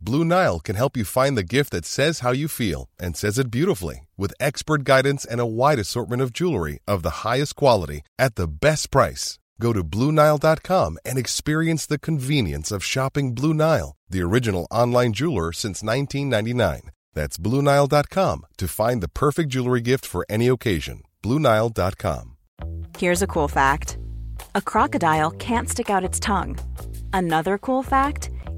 Blue Nile can help you find the gift that says how you feel and says it beautifully with expert guidance and a wide assortment of jewelry of the highest quality at the best price. Go to BlueNile.com and experience the convenience of shopping Blue Nile, the original online jeweler since 1999. That's BlueNile.com to find the perfect jewelry gift for any occasion. BlueNile.com. Here's a cool fact a crocodile can't stick out its tongue. Another cool fact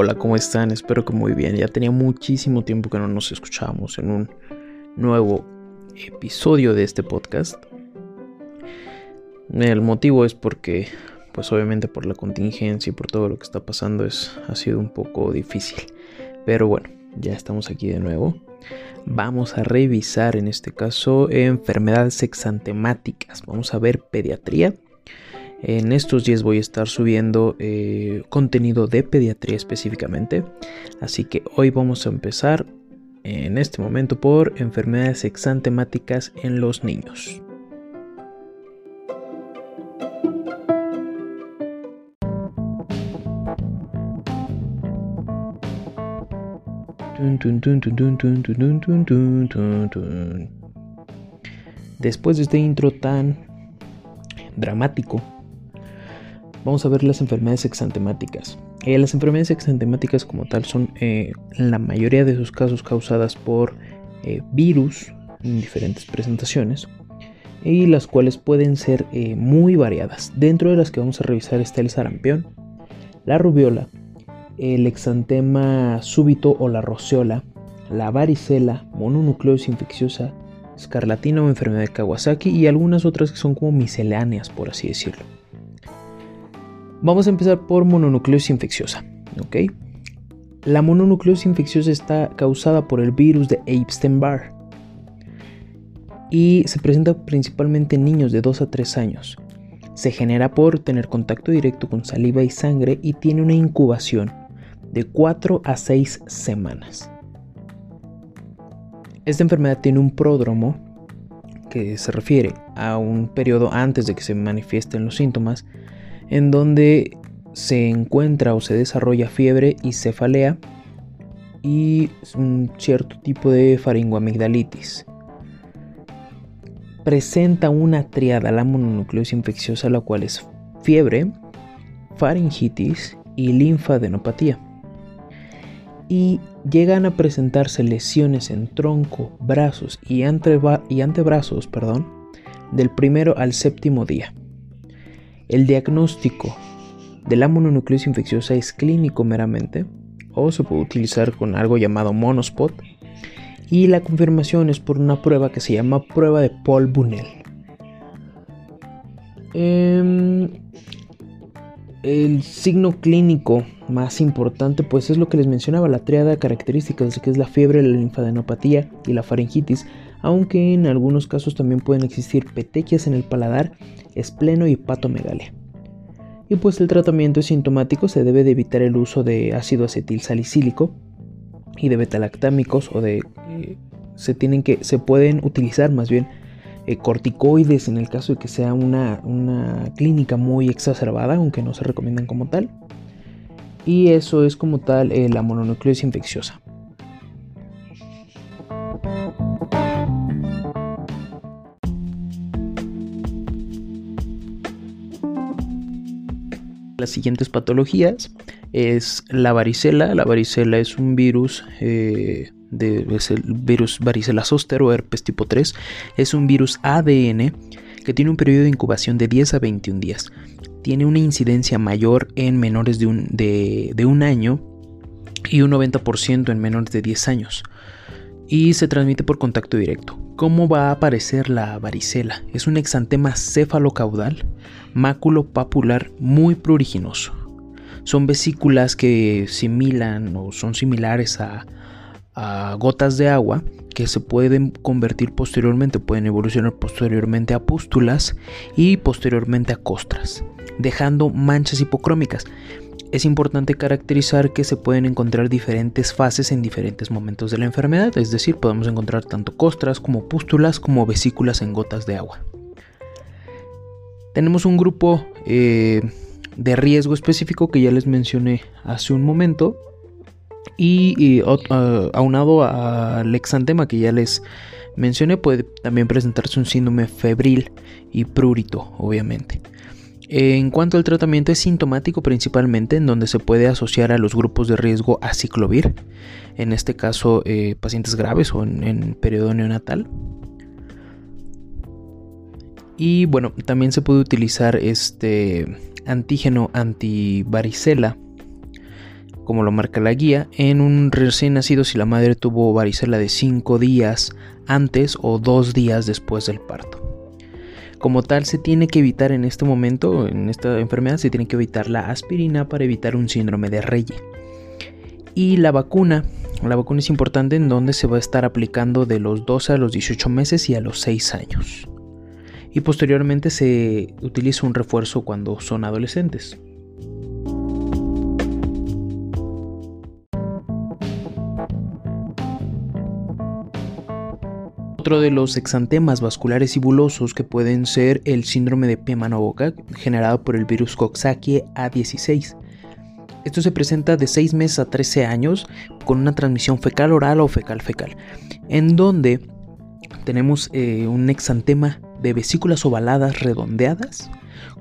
Hola, ¿cómo están? Espero que muy bien. Ya tenía muchísimo tiempo que no nos escuchábamos en un nuevo episodio de este podcast. El motivo es porque, pues obviamente por la contingencia y por todo lo que está pasando es, ha sido un poco difícil. Pero bueno, ya estamos aquí de nuevo. Vamos a revisar en este caso enfermedades exantemáticas. Vamos a ver pediatría en estos días voy a estar subiendo eh, contenido de pediatría específicamente. Así que hoy vamos a empezar en este momento por enfermedades exantemáticas en los niños. Después de este intro tan dramático, vamos a ver las enfermedades exantemáticas. Eh, las enfermedades exantemáticas como tal son eh, la mayoría de sus casos causadas por eh, virus en diferentes presentaciones y las cuales pueden ser muy variadas. Dentro de las que vamos a revisar está el sarampión, la rubiola, el exantema súbito o la roceola, la varicela, mononucleosis infecciosa, escarlatina o enfermedad de Kawasaki y algunas otras que son como misceláneas por así decirlo. Vamos a empezar por mononucleosis infecciosa. La mononucleosis infecciosa está causada por el virus de Epstein-Barr y se presenta principalmente en niños de 2 a 3 años. Se genera por tener contacto directo con saliva y sangre y tiene una incubación de 4 a 6 semanas. Esta enfermedad tiene un pródromo que se refiere a un periodo antes de que se manifiesten los síntomas en donde se encuentra o se desarrolla fiebre y cefalea y un cierto tipo de faringoamigdalitis. Presenta una triada, la mononucleosis infecciosa, la cual es fiebre, faringitis y linfadenopatía. Y llegan a presentarse lesiones en tronco, brazos y, antebrazos perdón, del primero al séptimo día. El diagnóstico de la mononucleosis infecciosa es clínico meramente o se puede utilizar con algo llamado monospot y la confirmación es por una prueba que se llama prueba de Paul Bunel. Em, el signo clínico más importante pues es lo que les mencionaba, la triada de características que es la fiebre, la linfadenopatía y la faringitis, aunque en algunos casos también pueden existir petequias en el paladar espleno y hepatomegalia. Y pues el tratamiento es sintomático, se debe de evitar el uso de ácido acetil salicílico y de betalactámicos o de eh, se tienen que se pueden utilizar más bien eh, corticoides en el caso de que sea una, clínica muy exacerbada, aunque no se recomiendan como tal. Y eso es como tal eh, la mononucleosis infecciosa. Las siguientes patologías es la varicela. La varicela es un virus, eh, de, es el virus varicela zoster o herpes tipo 3. Es un virus ADN que tiene un periodo de incubación de 10 a 21 días. Tiene una incidencia mayor en menores de un, de, de un año y un 90% en menores de 10 años. Y se transmite por contacto directo. ¿Cómo va a aparecer la varicela? Es un exantema cefalocaudal, máculo papular muy pruriginoso. Son vesículas que similan o son similares a, a gotas de agua que se pueden convertir posteriormente, pueden evolucionar posteriormente a pústulas y posteriormente a costras, dejando manchas hipocrómicas es importante caracterizar que se pueden encontrar diferentes fases en diferentes momentos de la enfermedad, es decir, podemos encontrar tanto costras como pústulas como vesículas en gotas de agua. Tenemos un grupo eh, de riesgo específico que ya les mencioné hace un momento y, aunado al exantema que ya les mencioné puede también presentarse un síndrome febril y prurito, obviamente. En cuanto al tratamiento es sintomático principalmente en donde se puede asociar a los grupos de riesgo a ciclovir, en este caso eh, pacientes graves o en, periodo neonatal. Y bueno, también se puede utilizar este antígeno antivaricela, como lo marca la guía, en un recién nacido si la madre tuvo varicela de 5 días antes o 2 días después del parto. Como tal, se tiene que evitar en este momento, en esta enfermedad, se tiene que evitar la aspirina para evitar un síndrome de Reye. Y la vacuna, la vacuna es importante en donde se va a estar aplicando de los 12 a los 18 meses y a los 6 años. Y posteriormente se utiliza un refuerzo cuando son adolescentes. Otro de los exantemas vasculares y bulosos que pueden ser el síndrome de pie mano boca generado por el virus Coxsackie A16. Esto se presenta de 6 meses a 13 años con una transmisión fecal oral o fecal fecal, en donde tenemos eh, un exantema de vesículas ovaladas redondeadas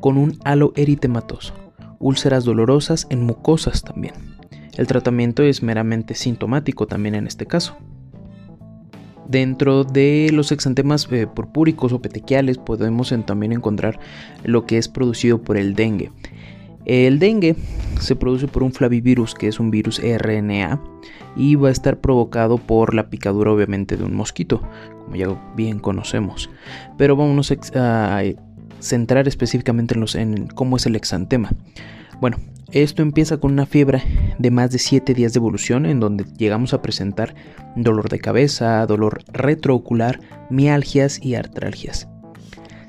con un halo eritematoso, úlceras dolorosas en mucosas también. El tratamiento es meramente sintomático también en este caso. Dentro de los exantemas eh, purpúricos o petequiales podemos también encontrar lo que es producido por el dengue. El dengue se produce por un flavivirus que es un virus RNA y va a estar provocado por la picadura obviamente de un mosquito, como ya bien conocemos. Pero vamos a centrar específicamente en, los, en cómo es el exantema. Bueno, esto empieza con una fiebre de más de 7 días de evolución en donde llegamos a presentar dolor de cabeza, dolor retroocular, mialgias y artralgias.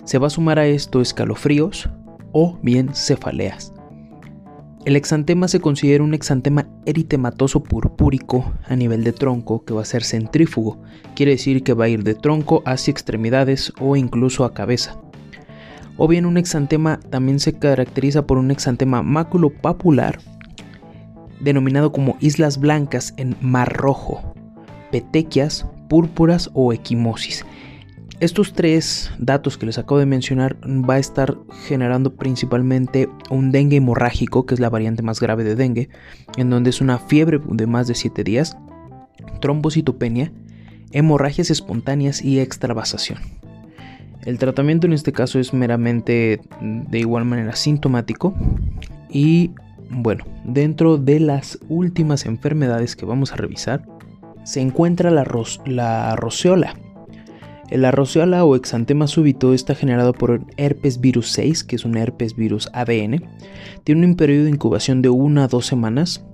Se va a sumar a esto escalofríos o bien cefaleas. El exantema se considera un exantema eritematoso purpúrico a nivel de tronco que va a ser centrífugo, quiere decir que va a ir de tronco hacia extremidades o incluso a cabeza o bien un exantema también se caracteriza por un exantema maculopapular denominado como islas blancas en mar rojo, petequias, púrpuras o equimosis. Estos tres datos que les acabo de mencionar va a estar generando principalmente un dengue hemorrágico, que es la variante más grave de dengue, en donde es una fiebre de más de 7 días, trombocitopenia, hemorragias espontáneas y extravasación. El tratamiento en este caso es meramente de igual manera sintomático y bueno, dentro de las últimas enfermedades que vamos a revisar se encuentra la, la roceola. La roceola o exantema súbito está generado por herpes virus 6, que es un herpes virus ADN. Tiene un periodo de incubación de 1 a 2 semanas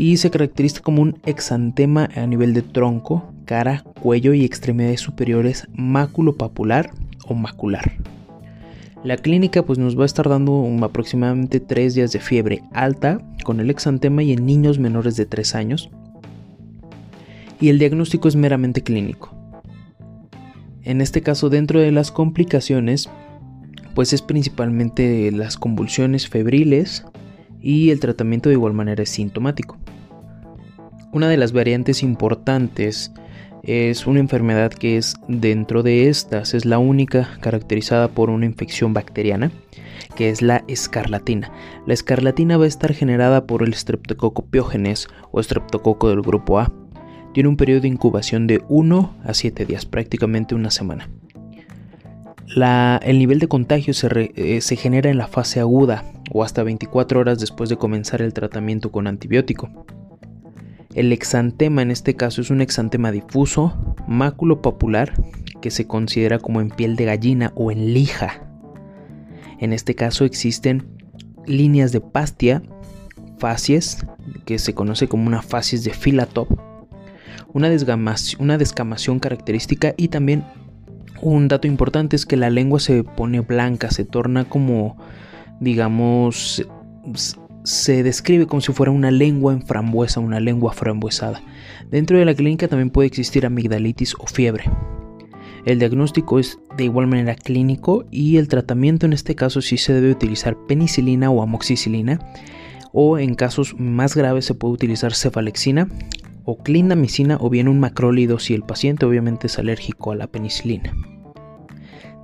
y se caracteriza como un exantema a nivel de tronco, cara, cuello y extremidades superiores maculopapular o macular. La clínica pues nos va a estar dando aproximadamente 3 días de fiebre alta con el exantema y en niños menores de 3 años. Y el diagnóstico es meramente clínico. En este caso dentro de las complicaciones pues es principalmente las convulsiones febriles y el tratamiento de igual manera es sintomático. Una de las variantes importantes es una enfermedad que es dentro de estas, es la única caracterizada por una infección bacteriana, que es la escarlatina. La escarlatina va a estar generada por el Streptococcus pyogenes o Streptococo del grupo A. Tiene un periodo de incubación de 1 a 7 días, prácticamente una semana. el nivel de contagio eh, se genera en la fase aguda o hasta 24 horas después de comenzar el tratamiento con antibiótico. El exantema en este caso es un exantema difuso, máculo popular, que se considera como en piel de gallina o en lija. En este caso existen líneas de pastia, facies, que se conoce como una facies de filatop, una, una descamación característica y también un dato importante es que la lengua se pone blanca, se torna como, digamos, se describe como si fuera una lengua en frambuesa, una lengua frambuesada. Dentro de la clínica también puede existir amigdalitis o fiebre. El diagnóstico es de igual manera clínico y el tratamiento en este caso sí se debe utilizar penicilina o amoxicilina o en casos más graves se puede utilizar cefalexina o clindamicina o bien un macrólido si el paciente obviamente es alérgico a la penicilina.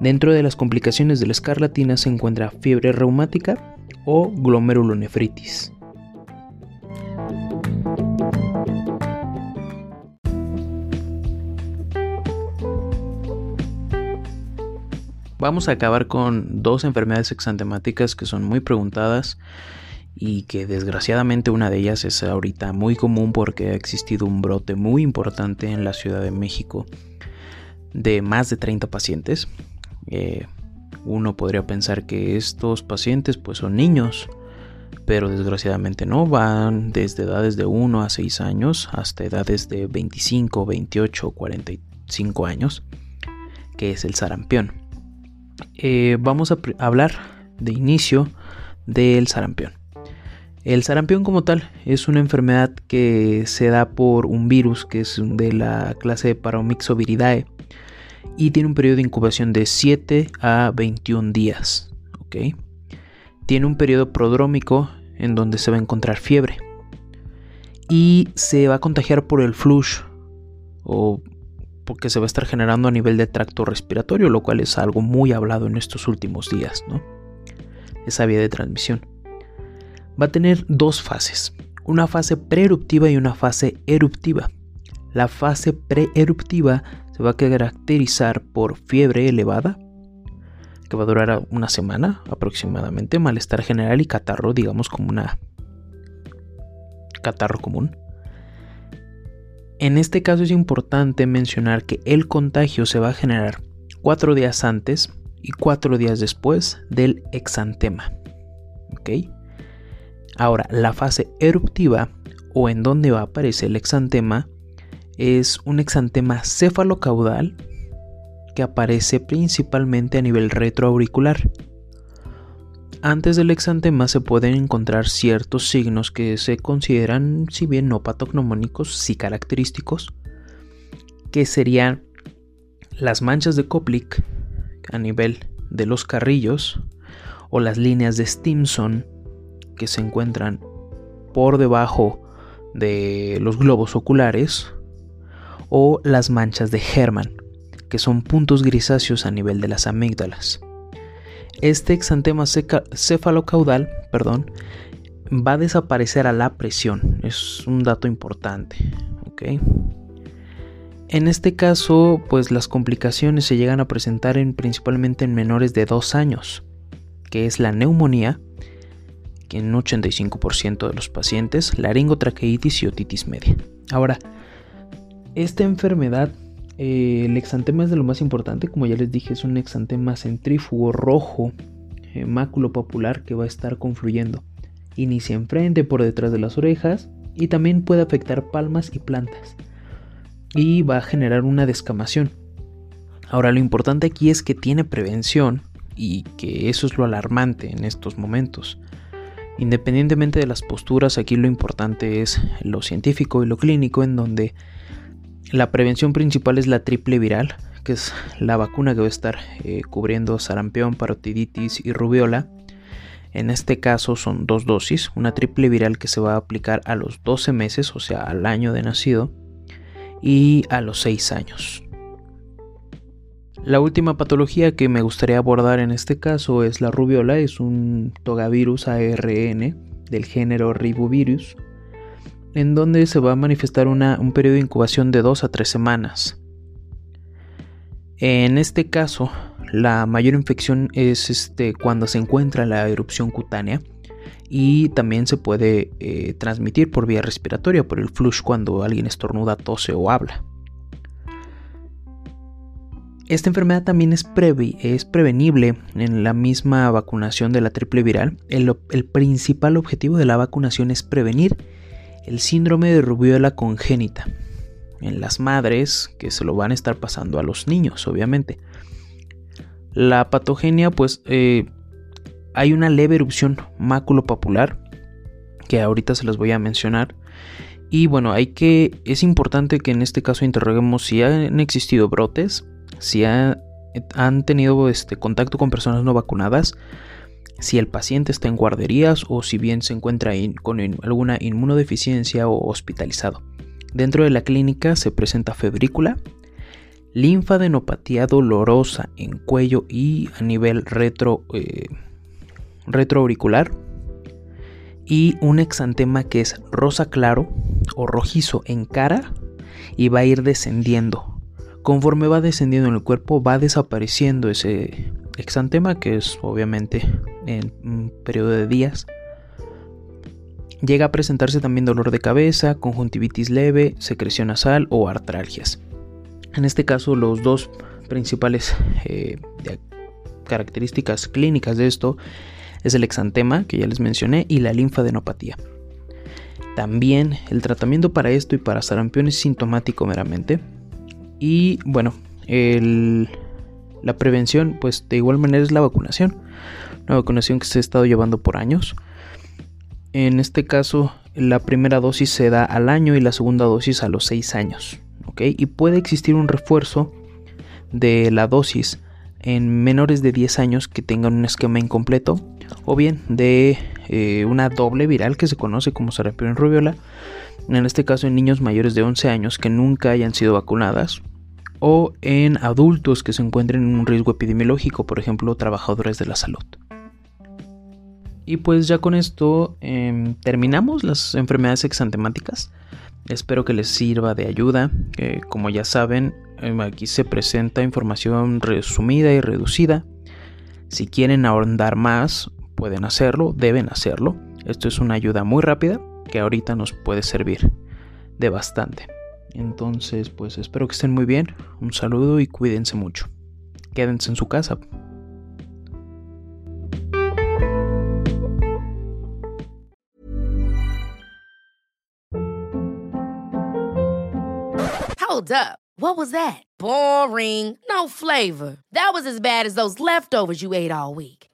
Dentro de las complicaciones de la escarlatina se encuentra fiebre reumática, o glomerulonefritis. Vamos a acabar con dos enfermedades exantemáticas que son muy preguntadas y que desgraciadamente una de ellas es ahorita muy común porque ha existido un brote muy importante en la Ciudad de México de más de 30 pacientes. Eh, uno podría pensar que estos pacientes pues son niños, pero desgraciadamente no, van desde edades de 1 a 6 años hasta edades de 25, 28, 45 años, que es el sarampión. Eh, vamos a hablar de inicio del sarampión. El sarampión como tal es una enfermedad que se da por un virus que es de la clase Paromyxoviridae y tiene un periodo de incubación de 7 a 21 días. Tiene un periodo prodrómico en donde se va a encontrar fiebre y se va a contagiar por el flush o porque se va a estar generando a nivel de tracto respiratorio, lo cual es algo muy hablado en estos últimos días, ¿no? Esa vía de transmisión. Va a tener dos fases, una fase preeruptiva y una fase eruptiva. La fase preeruptiva se va a caracterizar por fiebre elevada, que va a durar una semana aproximadamente, malestar general y catarro, digamos como una catarro común. En este caso es importante mencionar que el contagio se va a generar cuatro días antes y cuatro días después del exantema. Ahora, la fase eruptiva o en donde va a aparecer el exantema es un exantema cefalocaudal que aparece principalmente a nivel retroauricular. Antes del exantema se pueden encontrar ciertos signos que se consideran, si bien no patognomónicos, sí característicos, que serían las manchas de Koplik a nivel de los carrillos o las líneas de Stimson que se encuentran por debajo de los globos oculares o las manchas de Hermann, que son puntos grisáceos a nivel de las amígdalas. Este exantema cefalocaudal perdón, va a desaparecer a la presión, es un dato importante. En este caso, pues las complicaciones se llegan a presentar en, principalmente en menores de 2 años, que es la neumonía, que en 85% de los pacientes, laringotraqueitis y otitis media. Ahora, esta enfermedad, eh, el exantema es de lo más importante, como ya les dije, es un exantema centrífugo rojo, eh, máculo popular que va a estar confluyendo. Inicia enfrente, por detrás de las orejas y también puede afectar palmas y plantas. Y va a generar una descamación. Ahora lo importante aquí es que tiene prevención y que eso es lo alarmante en estos momentos. Independientemente de las posturas, aquí lo importante es lo científico y lo clínico en donde la prevención principal es la triple viral, que es la vacuna que va a estar eh, cubriendo sarampión, parotiditis y rubiola. En este caso son dos dosis, una triple viral que se va a aplicar a los 12 meses, o sea, al año de nacido, y a los 6 años. La última patología que me gustaría abordar en este caso es la rubiola, es un togavirus ARN del género Ribovirus, en donde se va a manifestar un periodo de incubación de 2 a 3 semanas. En este caso, la mayor infección es este, cuando se encuentra la erupción cutánea y también se puede eh, transmitir por vía respiratoria, por el flush cuando alguien estornuda, tose o habla. Esta enfermedad también es, es, prevenible en la misma vacunación de la triple viral. El, el, principal objetivo de la vacunación es prevenir el síndrome de rubiola congénita en las madres que se lo van a estar pasando a los niños, obviamente. La patogenia, pues eh, hay una leve erupción popular que ahorita se las voy a mencionar. Y bueno, hay que, es importante que en este caso interroguemos si han existido brotes si han tenido este, contacto con personas no vacunadas, si el paciente está en guarderías o si bien se encuentra con alguna inmunodeficiencia o hospitalizado. Dentro de la clínica se presenta febrícula, linfadenopatía dolorosa en cuello y a nivel retro, eh, retroauricular y un exantema que es rosa claro o rojizo en cara y va a ir descendiendo Conforme va descendiendo en el cuerpo va desapareciendo ese exantema que es obviamente en un periodo de días. Llega a presentarse también dolor de cabeza, conjuntivitis leve, secreción nasal o artralgias. En este caso los dos principales eh, características clínicas de esto es el exantema que ya les mencioné y la linfadenopatía. También el tratamiento para esto y para sarampión es sintomático meramente, y bueno, la prevención, pues de igual manera es la vacunación. Una vacunación que se ha estado llevando por años. En este caso, la primera dosis se da al año y la segunda dosis a los 6 años. Y puede existir un refuerzo de la dosis en menores de 10 años que tengan un esquema incompleto o bien de eh, una doble viral que se conoce como sarampión rubiola en este caso en niños mayores de 11 años que nunca hayan sido vacunadas, o en adultos que se encuentren en un riesgo epidemiológico, por ejemplo, trabajadores de la salud. Y pues ya con esto em, terminamos las enfermedades exantemáticas. Espero que les sirva de ayuda. como ya saben, em, aquí se presenta información resumida y reducida. Si quieren ahondar más, pueden hacerlo, deben hacerlo. Esto es una ayuda muy rápida que ahorita nos puede servir de bastante. Entonces, pues espero que estén muy bien. Un saludo y cuídense mucho. Quédense en su casa. Hold up. What was that? Boring. No flavor. That was as bad as those leftovers you ate all week.